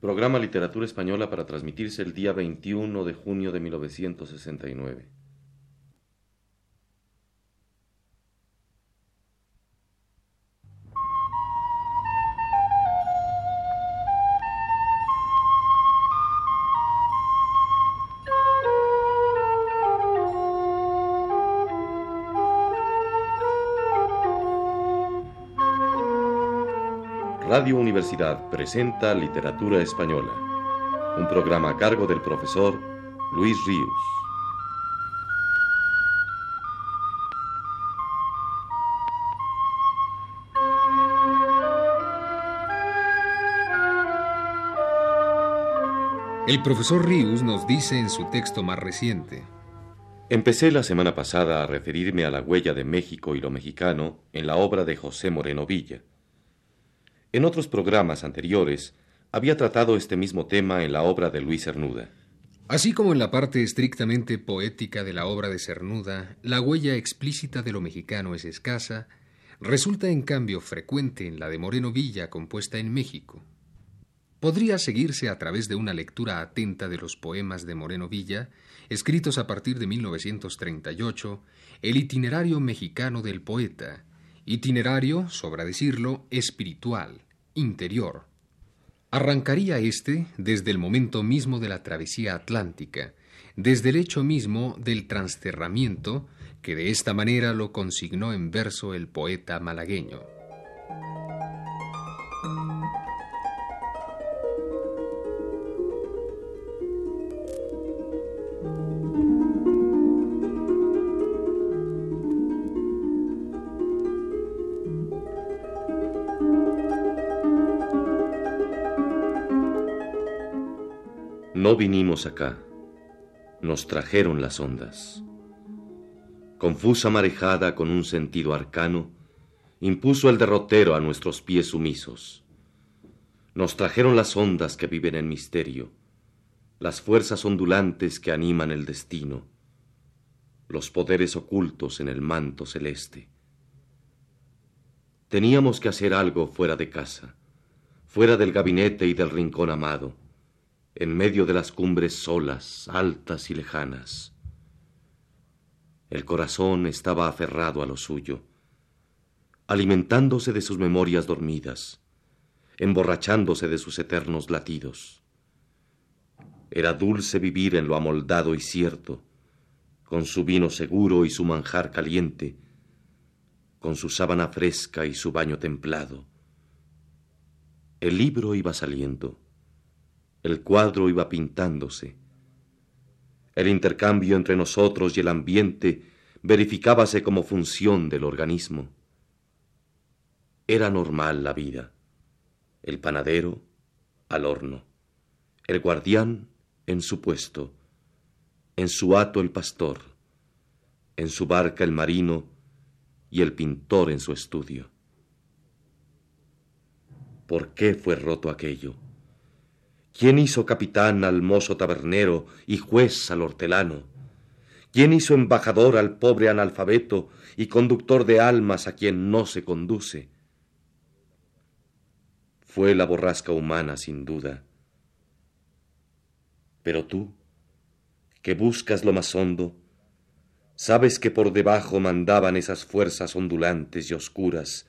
Programa Literatura Española para transmitirse el día 21 de junio de 1969. Radio Universidad presenta Literatura Española, un programa a cargo del profesor Luis Ríos. El profesor Ríos nos dice en su texto más reciente. Empecé la semana pasada a referirme a la huella de México y lo mexicano en la obra de José Moreno Villa. En otros programas anteriores había tratado este mismo tema en la obra de Luis Cernuda. Así como en la parte estrictamente poética de la obra de Cernuda, la huella explícita de lo mexicano es escasa, resulta en cambio frecuente en la de Moreno Villa compuesta en México. Podría seguirse a través de una lectura atenta de los poemas de Moreno Villa, escritos a partir de 1938, el itinerario mexicano del poeta, Itinerario, sobra decirlo, espiritual, interior. Arrancaría éste desde el momento mismo de la travesía atlántica, desde el hecho mismo del transterramiento, que de esta manera lo consignó en verso el poeta malagueño. No vinimos acá, nos trajeron las ondas. Confusa marejada con un sentido arcano, impuso el derrotero a nuestros pies sumisos. Nos trajeron las ondas que viven en misterio, las fuerzas ondulantes que animan el destino, los poderes ocultos en el manto celeste. Teníamos que hacer algo fuera de casa, fuera del gabinete y del rincón amado en medio de las cumbres solas, altas y lejanas. El corazón estaba aferrado a lo suyo, alimentándose de sus memorias dormidas, emborrachándose de sus eternos latidos. Era dulce vivir en lo amoldado y cierto, con su vino seguro y su manjar caliente, con su sábana fresca y su baño templado. El libro iba saliendo el cuadro iba pintándose. El intercambio entre nosotros y el ambiente verificábase como función del organismo. Era normal la vida. El panadero al horno, el guardián en su puesto, en su hato el pastor, en su barca el marino y el pintor en su estudio. ¿Por qué fue roto aquello? ¿Quién hizo capitán al mozo tabernero y juez al hortelano? ¿Quién hizo embajador al pobre analfabeto y conductor de almas a quien no se conduce? Fue la borrasca humana, sin duda. Pero tú, que buscas lo más hondo, sabes que por debajo mandaban esas fuerzas ondulantes y oscuras,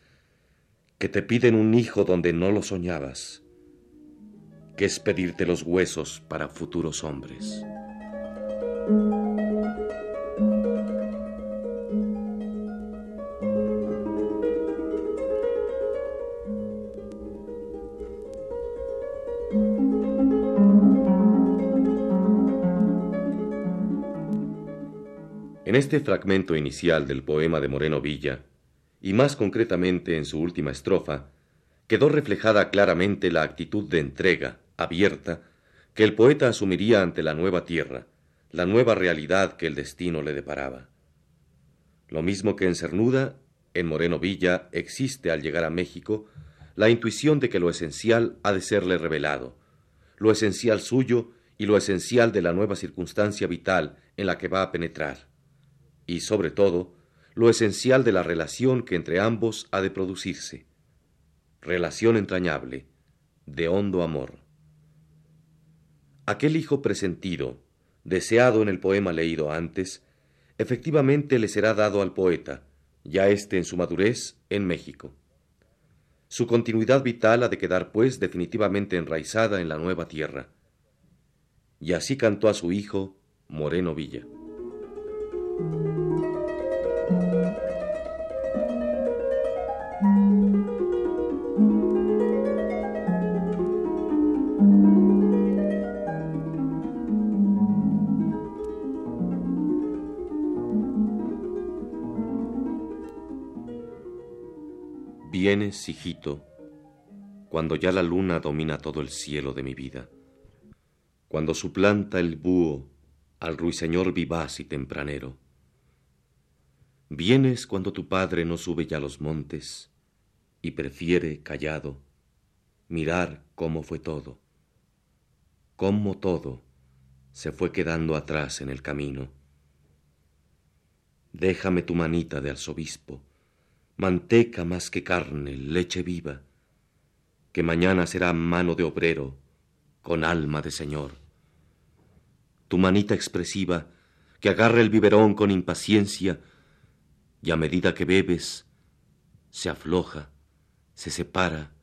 que te piden un hijo donde no lo soñabas que es pedirte los huesos para futuros hombres. En este fragmento inicial del poema de Moreno Villa, y más concretamente en su última estrofa, quedó reflejada claramente la actitud de entrega, abierta, que el poeta asumiría ante la nueva tierra, la nueva realidad que el destino le deparaba. Lo mismo que en Cernuda, en Moreno Villa existe al llegar a México la intuición de que lo esencial ha de serle revelado, lo esencial suyo y lo esencial de la nueva circunstancia vital en la que va a penetrar, y sobre todo, lo esencial de la relación que entre ambos ha de producirse, relación entrañable, de hondo amor Aquel hijo presentido, deseado en el poema leído antes, efectivamente le será dado al poeta, ya éste en su madurez, en México. Su continuidad vital ha de quedar, pues, definitivamente enraizada en la nueva tierra. Y así cantó a su hijo, Moreno Villa. Vienes, hijito, cuando ya la luna domina todo el cielo de mi vida, cuando suplanta el búho al ruiseñor vivaz y tempranero. Vienes cuando tu padre no sube ya los montes y prefiere, callado, mirar cómo fue todo, cómo todo se fue quedando atrás en el camino. Déjame tu manita de arzobispo, manteca más que carne, leche viva, que mañana será mano de obrero con alma de señor. Tu manita expresiva, que agarra el biberón con impaciencia, y a medida que bebes, se afloja, se separa,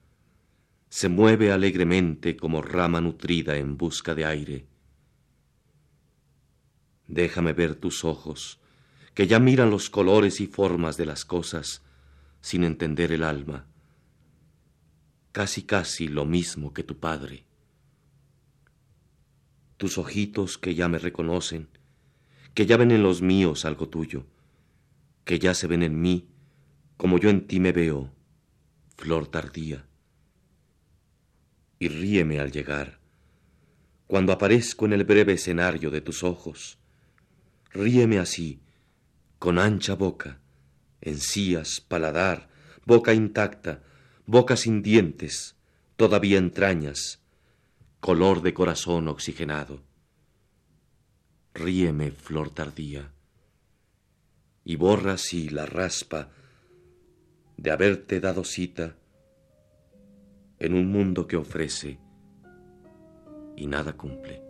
se mueve alegremente como rama nutrida en busca de aire. Déjame ver tus ojos, que ya miran los colores y formas de las cosas, sin entender el alma, casi casi lo mismo que tu padre. Tus ojitos que ya me reconocen, que ya ven en los míos algo tuyo, que ya se ven en mí como yo en ti me veo, flor tardía. Y ríeme al llegar, cuando aparezco en el breve escenario de tus ojos, ríeme así, con ancha boca, encías, paladar, boca intacta, boca sin dientes, todavía entrañas, color de corazón oxigenado. Ríeme, flor tardía, y borra así la raspa de haberte dado cita en un mundo que ofrece y nada cumple.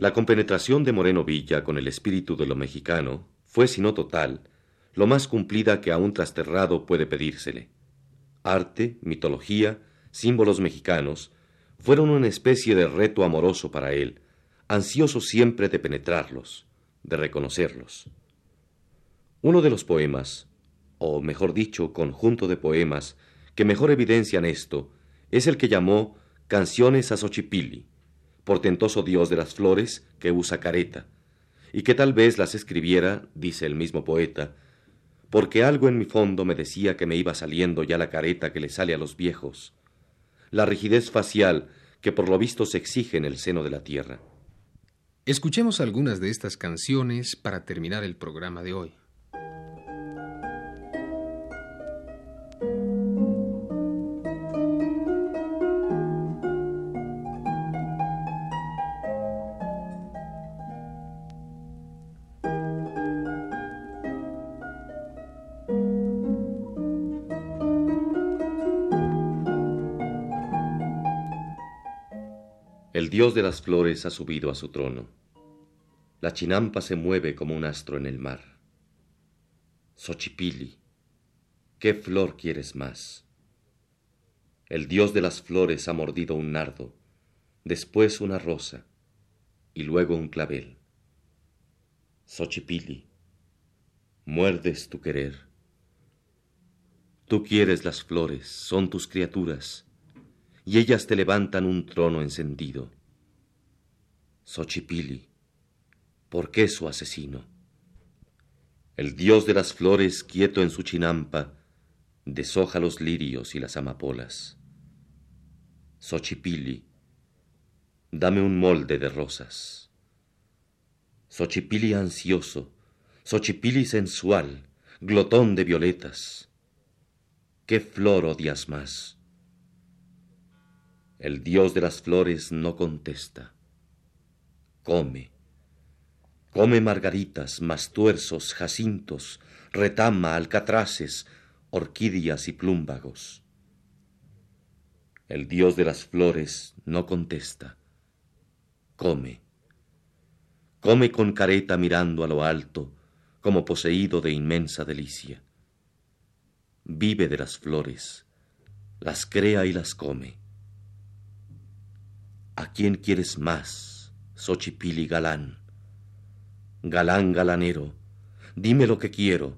La compenetración de Moreno Villa con el espíritu de lo mexicano fue, si no total, lo más cumplida que a un trasterrado puede pedírsele. Arte, mitología, símbolos mexicanos, fueron una especie de reto amoroso para él, ansioso siempre de penetrarlos, de reconocerlos. Uno de los poemas, o mejor dicho, conjunto de poemas, que mejor evidencian esto, es el que llamó Canciones a Xochipilli, portentoso dios de las flores que usa careta, y que tal vez las escribiera, dice el mismo poeta, porque algo en mi fondo me decía que me iba saliendo ya la careta que le sale a los viejos, la rigidez facial que por lo visto se exige en el seno de la tierra. Escuchemos algunas de estas canciones para terminar el programa de hoy. El dios de las flores ha subido a su trono. La chinampa se mueve como un astro en el mar. Xochipili, ¿qué flor quieres más? El dios de las flores ha mordido un nardo, después una rosa y luego un clavel. Xochipili, muerdes tu querer. Tú quieres las flores, son tus criaturas y ellas te levantan un trono encendido. Xochipili, ¿por qué su asesino? El dios de las flores, quieto en su chinampa, deshoja los lirios y las amapolas. Xochipili, dame un molde de rosas. Xochipili ansioso, Xochipili sensual, glotón de violetas. ¿Qué flor odias más? El dios de las flores no contesta. Come. Come margaritas, mastuerzos, jacintos, retama, alcatraces, orquídeas y plúmbagos. El dios de las flores no contesta. Come. Come con careta mirando a lo alto, como poseído de inmensa delicia. Vive de las flores, las crea y las come. ¿A quién quieres más, Xochipili galán? Galán galanero, dime lo que quiero,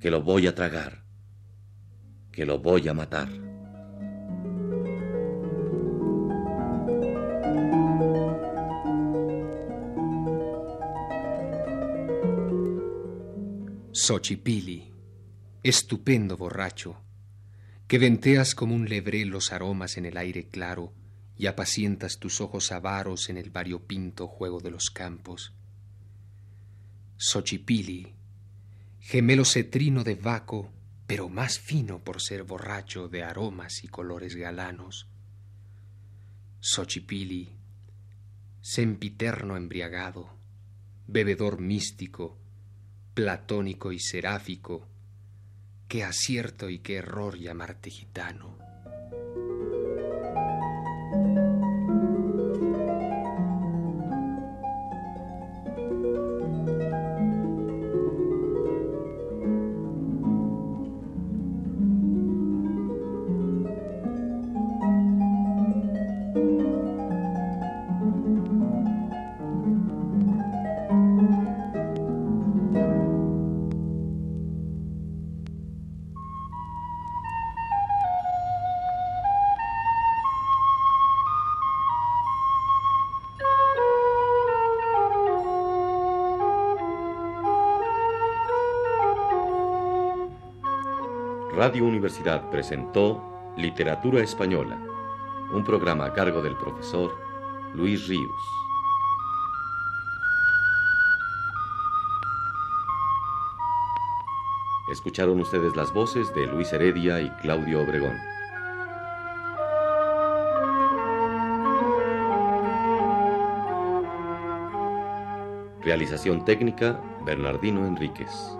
que lo voy a tragar, que lo voy a matar. Xochipili, estupendo borracho, que venteas como un lebrel los aromas en el aire claro y apacientas tus ojos avaros en el variopinto juego de los campos. Xochipili, gemelo cetrino de Vaco, pero más fino por ser borracho de aromas y colores galanos. Xochipili, sempiterno embriagado, bebedor místico, platónico y seráfico, qué acierto y qué error llamarte gitano. Radio Universidad presentó Literatura Española, un programa a cargo del profesor Luis Ríos. Escucharon ustedes las voces de Luis Heredia y Claudio Obregón. Realización técnica, Bernardino Enríquez.